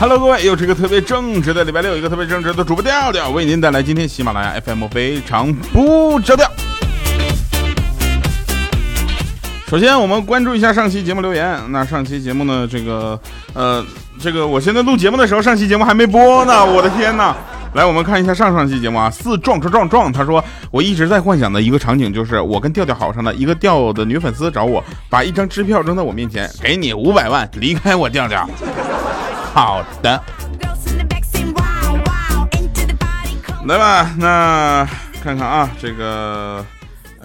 Hello，各位，又是一个特别正直的礼拜六，一个特别正直的主播调调，为您带来今天喜马拉雅 FM 非常不着调。首先，我们关注一下上期节目留言。那上期节目呢，这个呃，这个我现在录节目的时候，上期节目还没播呢。我的天哪！来，我们看一下上上期节目啊，四壮壮壮壮，他说我一直在幻想的一个场景就是我跟调调好上了，一个调的女粉丝找我，把一张支票扔在我面前，给你五百万，离开我调调。好的。来吧，那看看啊，这个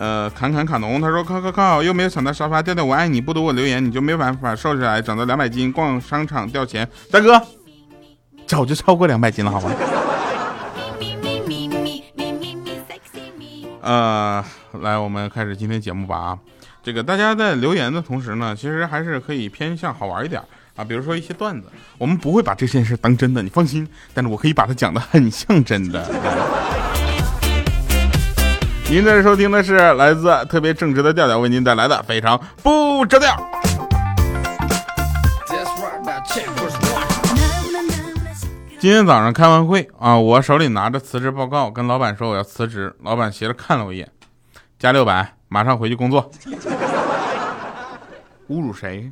呃，侃侃卡农他说靠靠靠，又没有抢到沙发，调调我爱你，不读我留言你就没办法瘦下来，长到两百斤，逛商场掉钱，大哥，早就超过两百斤了，好吗？呃，来，我们开始今天节目吧啊。这个大家在留言的同时呢，其实还是可以偏向好玩一点啊，比如说一些段子，我们不会把这件事当真的，你放心。但是我可以把它讲的很像真的。您在收听的是来自特别正直的调调为您带来的非常不着调。今天早上开完会啊，我手里拿着辞职报告，跟老板说我要辞职。老板斜着看了我一眼，加六百，马上回去工作。侮辱谁？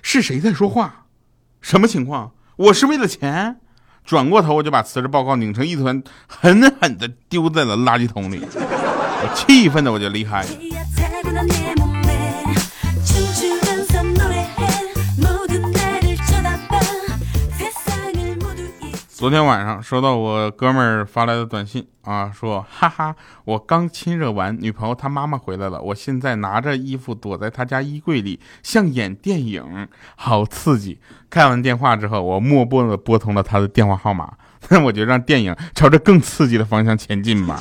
是谁在说话？什么情况？我是为了钱？转过头我就把辞职报告拧成一团，狠狠地丢在了垃圾桶里。我气愤的我就离开。昨天晚上收到我哥们儿发来的短信啊，说哈哈，我刚亲热完，女朋友她妈妈回来了，我现在拿着衣服躲在她家衣柜里，像演电影，好刺激。看完电话之后，我默默的拨通了她的电话号码，那我就让电影朝着更刺激的方向前进吧。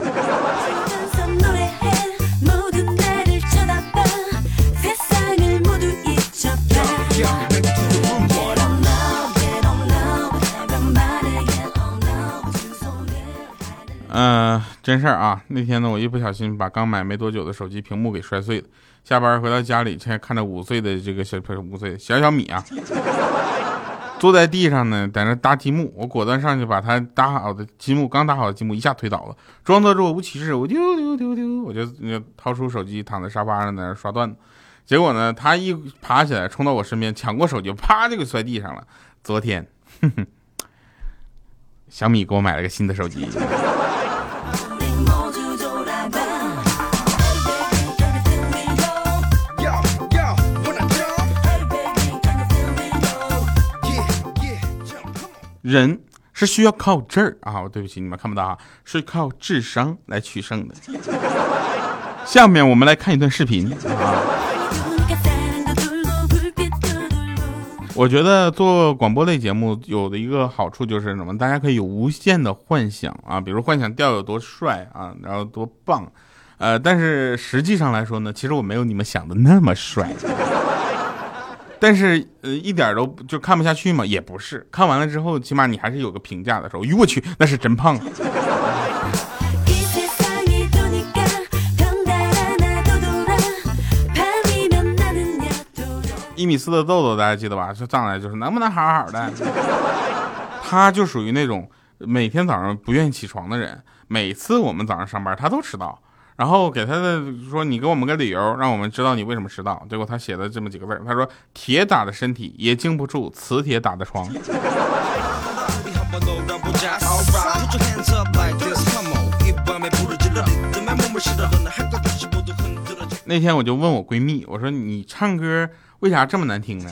嗯、真事儿啊！那天呢，我一不小心把刚买没多久的手机屏幕给摔碎了。下班回到家里，现在看着五岁的这个小不是五岁的小小米啊，坐在地上呢，在那搭积木。我果断上去把他搭好的积木，刚搭好的积木一下推倒了，装作若无其事，我丢丢丢丢，我就掏出手机躺在沙发上在那刷段子。结果呢，他一爬起来冲到我身边，抢过手机，啪就给摔地上了。昨天，哼 小米给我买了个新的手机。人是需要靠这儿啊！对不起，你们看不到啊，是靠智商来取胜的。下面我们来看一段视频啊。我觉得做广播类节目有的一个好处就是什么，大家可以有无限的幻想啊，比如幻想调有多帅啊，然后多棒，呃，但是实际上来说呢，其实我没有你们想的那么帅。但是呃，一点都就看不下去嘛？也不是，看完了之后，起码你还是有个评价的时候。哟我去，那是真胖啊！一米四的豆豆，大家记得吧？就上来就是能不能好好的。他就属于那种每天早上不愿意起床的人，每次我们早上上班他都迟到。然后给他的说：‘你给我们个理由，让我们知道你为什么迟到’。结果他写的这么几个字，他说：‘铁打的身体也经不住磁铁打的床’。那天我就问我闺蜜，我说：‘你唱歌……’为啥这么难听呢？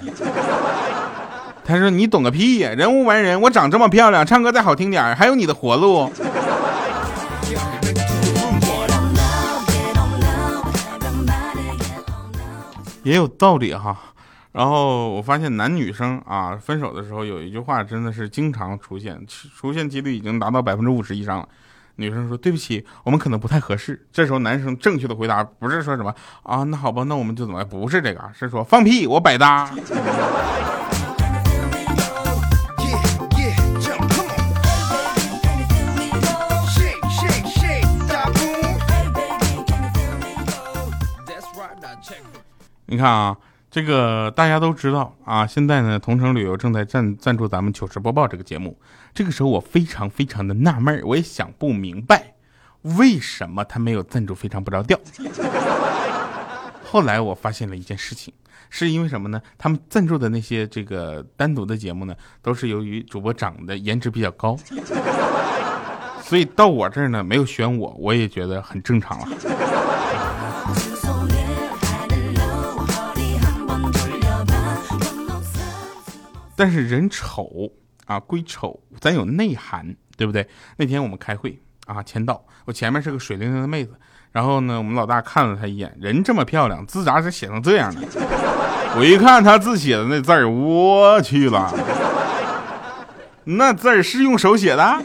他说你懂个屁呀、人无完人，我长这么漂亮，唱歌再好听点儿还有你的活路。也有道理哈。然后我发现男女生啊分手的时候有一句话真的是经常出现，出现几率已经达到百分之五十以上了。女生说对不起，我们可能不太合适。这时候男生正确的回答不是说什么啊，那好吧，那我们就怎么？不是这个，是说放屁，我百搭。你看啊，这个大家都知道啊，现在呢，同城旅游正在赞赞助咱们糗事播报这个节目。这个时候我非常非常的纳闷，我也想不明白，为什么他没有赞助非常不着调。后来我发现了一件事情，是因为什么呢？他们赞助的那些这个单独的节目呢，都是由于主播长得颜值比较高，所以到我这儿呢没有选我，我也觉得很正常了。但是人丑啊归丑，咱有内涵，对不对？那天我们开会啊，签到，我前面是个水灵灵的妹子，然后呢，我们老大看了她一眼，人这么漂亮，字咋是写成这样的？我一看她字写的那字儿，我去了，那字儿是用手写的？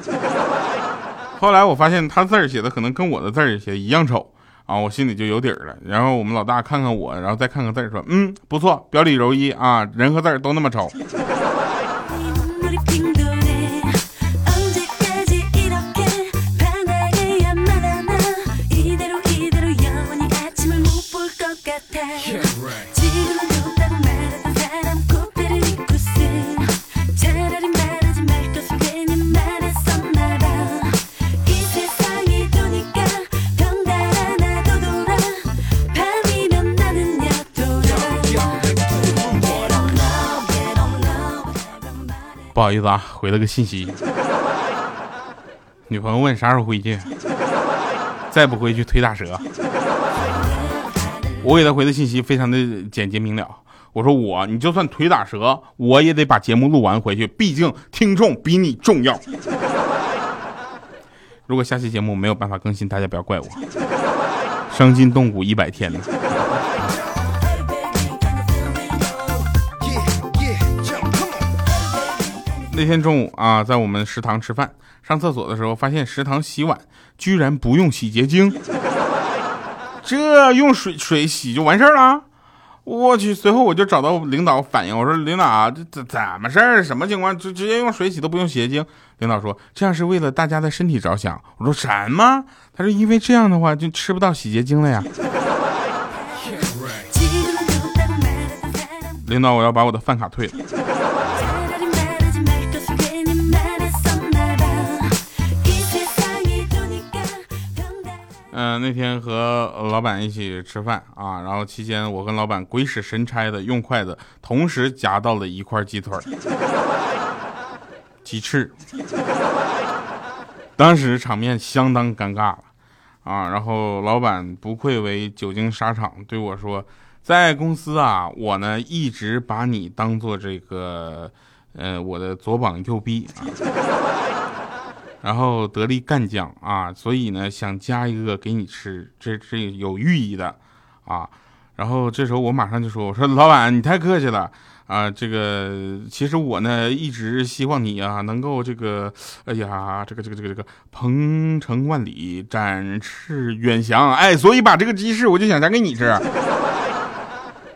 后来我发现她字儿写的可能跟我的字儿写的一样丑啊，我心里就有底儿了。然后我们老大看看我，然后再看看字儿，说：“嗯，不错，表里如一啊，人和字儿都那么丑。”好意思啊，回了个信息。女朋友问啥时候回去，再不回去腿打折。我给她回的信息非常的简洁明了，我说我你就算腿打折，我也得把节目录完回去，毕竟听众比你重要。如果下期节目没有办法更新，大家不要怪我。伤筋动骨一百天呢。那天中午啊，在我们食堂吃饭，上厕所的时候发现食堂洗碗居然不用洗洁精，这用水水洗就完事儿了。我去，随后我就找到领导反映，我说领导，这怎怎么事儿？什么情况？直直接用水洗都不用洗洁精？领导说这样是为了大家的身体着想。我说什么？他说因为这样的话就吃不到洗洁精了呀。领导，我要把我的饭卡退了。嗯那天和老板一起吃饭啊然后期间我跟老板鬼使神差的用筷子同时夹到了一块鸡腿 鸡翅。当时场面相当尴尬啊然后老板不愧为久经沙场对我说在公司啊我呢一直把你当做这个呃我的左膀右臂啊。然后得力干将啊，所以呢想加一个给你吃，这这有寓意的啊。然后这时候我马上就说：“我说老板，你太客气了啊，这个其实我呢一直希望你啊能够这个，哎呀，这个这个这个这个鹏程万里，展翅远翔，哎，所以把这个鸡翅我就想加给你吃。”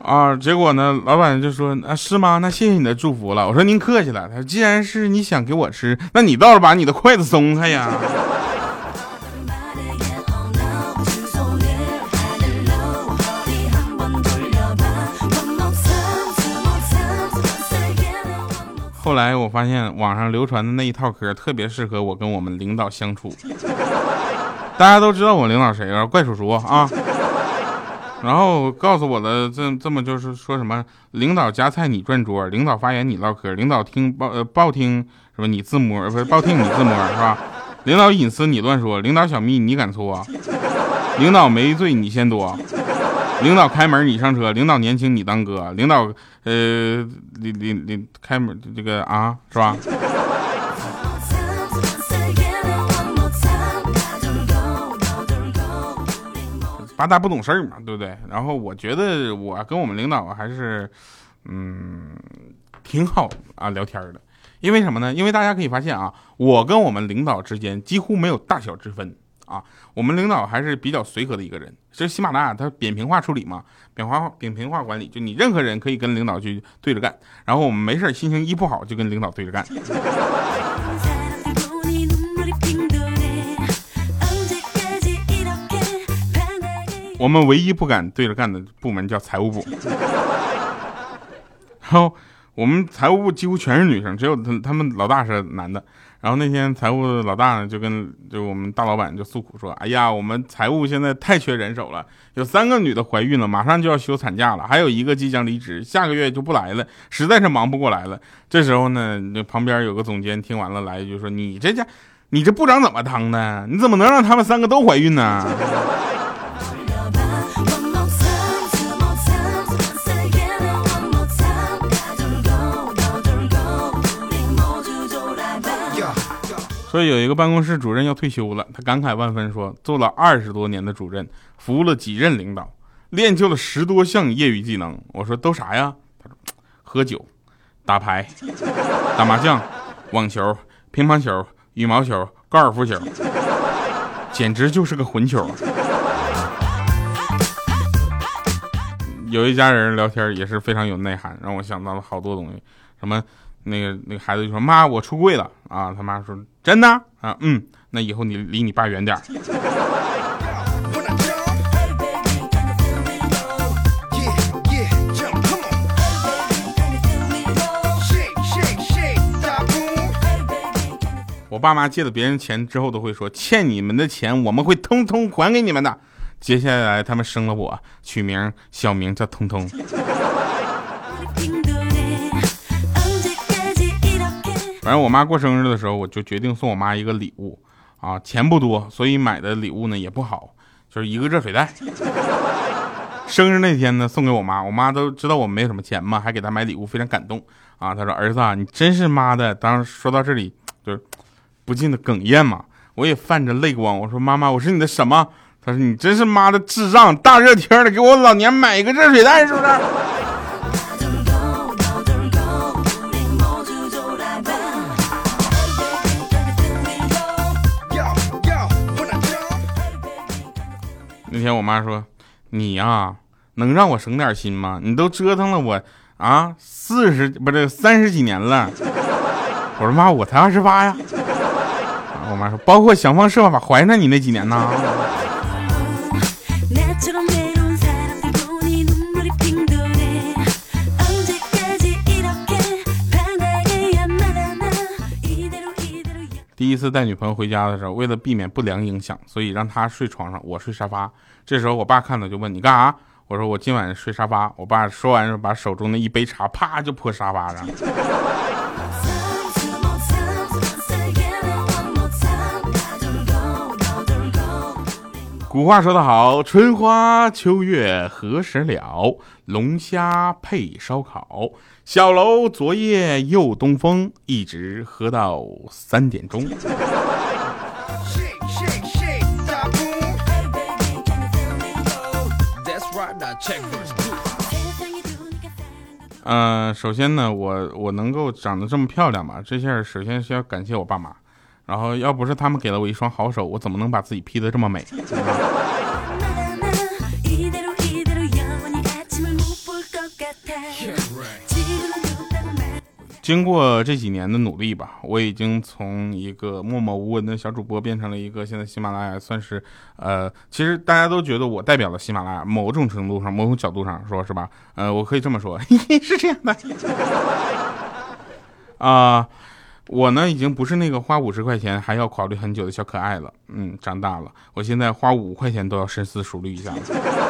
啊，结果呢，老板就说啊，是吗？那谢谢你的祝福了。我说您客气了。他说既然是你想给我吃，那你倒是把你的筷子松开呀。后来我发现网上流传的那一套嗑特别适合我跟我们领导相处。大家都知道我领导谁啊？怪叔叔啊。然后告诉我的这这么就是说什么领导夹菜你转桌，领导发言你唠嗑，领导听报呃报听什么你自摸不是报听你自摸是吧？领导隐私你乱说，领导小秘你敢搓，领导没罪你先多，领导开门你上车，领导年轻你当哥，领导呃领领领开门这个啊是吧？八大不懂事儿嘛，对不对？然后我觉得我跟我们领导还是，嗯，挺好啊聊天的，因为什么呢？因为大家可以发现啊，我跟我们领导之间几乎没有大小之分啊，我们领导还是比较随和的一个人。这喜马拉雅它扁平化处理嘛，扁化扁平化管理，就你任何人可以跟领导去对着干，然后我们没事心情一不好就跟领导对着干。我们唯一不敢对着干的部门叫财务部，然后我们财务部几乎全是女生，只有他他们老大是男的。然后那天财务老大呢就跟就我们大老板就诉苦说：“哎呀，我们财务现在太缺人手了，有三个女的怀孕了，马上就要休产假了，还有一个即将离职，下个月就不来了，实在是忙不过来了。”这时候呢，那旁边有个总监听完了来一句说：“你这家，你这部长怎么当的？你怎么能让他们三个都怀孕呢？”说有一个办公室主任要退休了，他感慨万分说，做了二十多年的主任，服务了几任领导，练就了十多项业余技能。我说都啥呀？他说喝酒、打牌、打麻将、网球、乒乓球、羽毛球、高尔夫球，简直就是个混球。有一家人聊天也是非常有内涵，让我想到了好多东西，什么那个那个孩子就说妈我出柜了啊，他妈说真的啊嗯，那以后你离你爸远点儿。我爸妈借了别人钱之后都会说欠你们的钱我们会通通还给你们的。接下来他们生了我，取名小名叫通通。反正我妈过生日的时候，我就决定送我妈一个礼物啊，钱不多，所以买的礼物呢也不好，就是一个热水袋。生日那天呢，送给我妈，我妈都知道我没什么钱嘛，还给她买礼物，非常感动啊。她说：“儿子啊，你真是妈的。”当时说到这里，就是不禁的哽咽嘛。我也泛着泪光，我说：“妈妈，我是你的什么？”她说：“你真是妈的智障，大热天的给我老娘买一个热水袋，是不是？”天我妈说：“你呀、能让我省点心吗？你都折腾了我啊四十不是三十几年了。”我说：“妈，我才二十八呀。”我妈说：“包括想方设法怀上你那几年呢。第一次带女朋友回家的时候，为了避免不良影响，所以让她睡床上，我睡沙发。这时候我爸看到就问你干啥，我说我今晚睡沙发。我爸说完就把手中的一杯茶啪就泼沙发上。古话说得好，春花秋月何时了。龙虾配烧烤，小楼昨夜又东风，一直喝到三点钟。嗯，首先呢，我我能够长得这么漂亮吧？这下首先是要感谢我爸妈，然后要不是他们给了我一双好手，我怎么能把自己 P 的这么美？经过这几年的努力吧，我已经从一个默默无闻的小主播变成了一个现在喜马拉雅算是，呃，其实大家都觉得我代表了喜马拉雅，某种程度上、某种角度上说是吧？呃，我可以这么说，是这样的。啊、我呢已经不是那个花五十块钱还要考虑很久的小可爱了，嗯，长大了，我现在花五块钱都要深思熟虑一下了。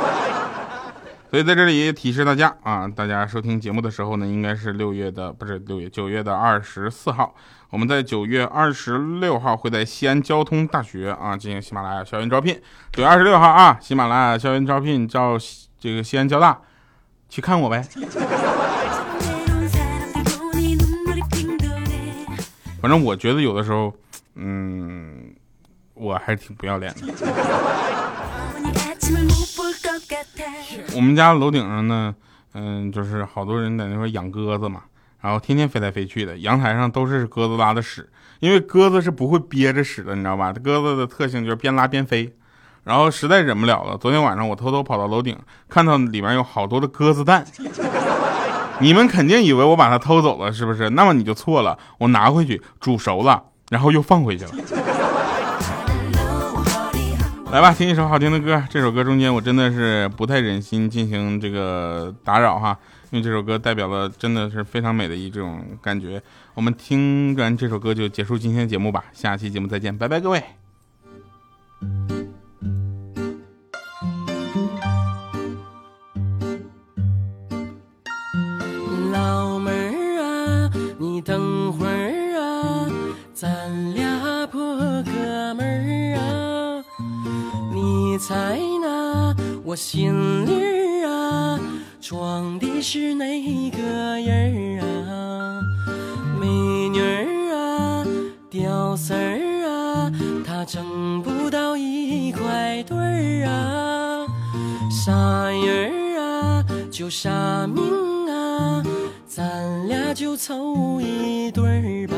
所以在这里也提示大家啊大家收听节目的时候呢应该是六月的不是六月九月的二十四号。我们在九月二十六号会在西安交通大学啊进行喜马拉雅校园招聘。九月二十六号啊喜马拉雅校园招聘到这个西安交大去看我呗。反正我觉得有的时候嗯我还是挺不要脸的。我们家楼顶上呢，嗯，就是好多人在那块养鸽子嘛。然后天天飞来飞去的，阳台上都是鸽子拉的屎，因为鸽子是不会憋着屎的，你知道吧？鸽子的特性就是边拉边飞。然后实在忍不了了，昨天晚上我偷偷跑到楼顶，看到里面有好多的鸽子蛋。你们肯定以为我把它偷走了，是不是？那么你就错了，我拿回去煮熟了，然后又放回去了。来吧，听一首好听的歌。这首歌中间我真的是不太忍心进行这个打扰哈，因为这首歌代表了真的是非常美的一种感觉。我们听完这首歌就结束今天的节目吧，下期节目再见，拜拜各位。我心里儿啊装的是哪个人儿啊？美女儿啊，屌丝儿啊，他挣不到一块堆儿啊，啥人儿啊就啥命啊。咱俩就凑一对儿吧。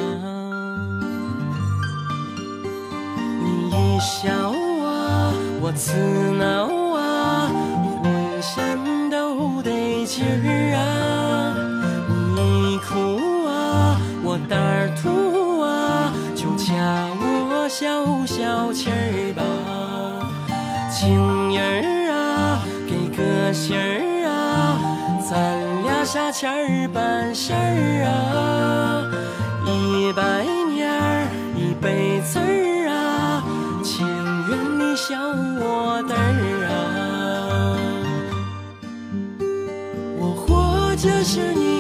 你一笑啊，我刺挠消消气儿吧。情人儿啊，给个信儿啊，咱。啥钱儿办事儿啊？一百年儿一辈子儿啊，情愿你笑我嘚儿啊！我活着是你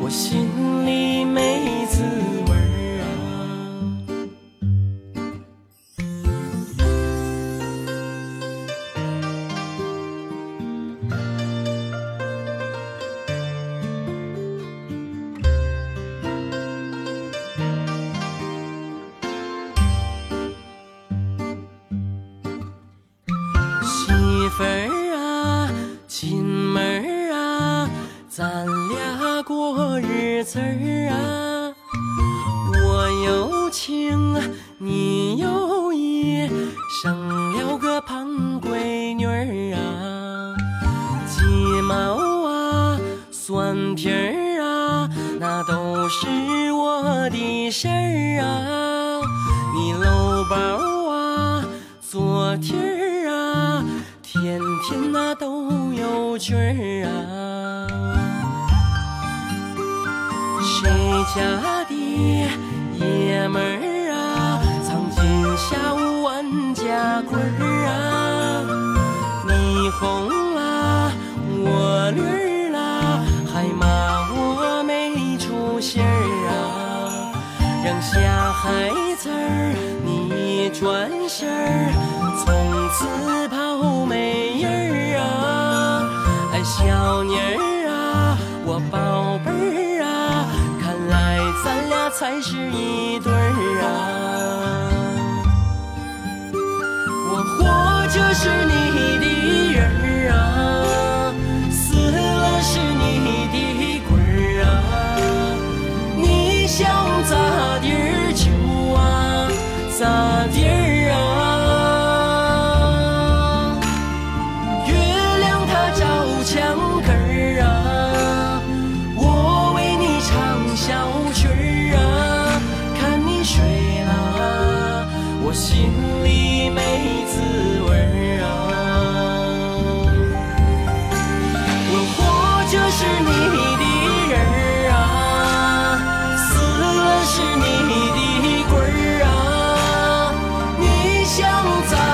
我心里没滋味咱俩过日子儿啊。我有情，你有意，生了个胖闺女儿啊。鸡毛啊，蒜皮儿啊，那都是我的事儿啊。你搂包啊，做题儿啊。天天那都有趣儿啊！谁家的爷们儿啊，藏金下午万家棍儿啊？你红啦，我绿儿啦，还骂我没出息儿啊！扔下孩子儿，你转身儿，从此跑没人儿啊！哎，小才是一对儿啊！time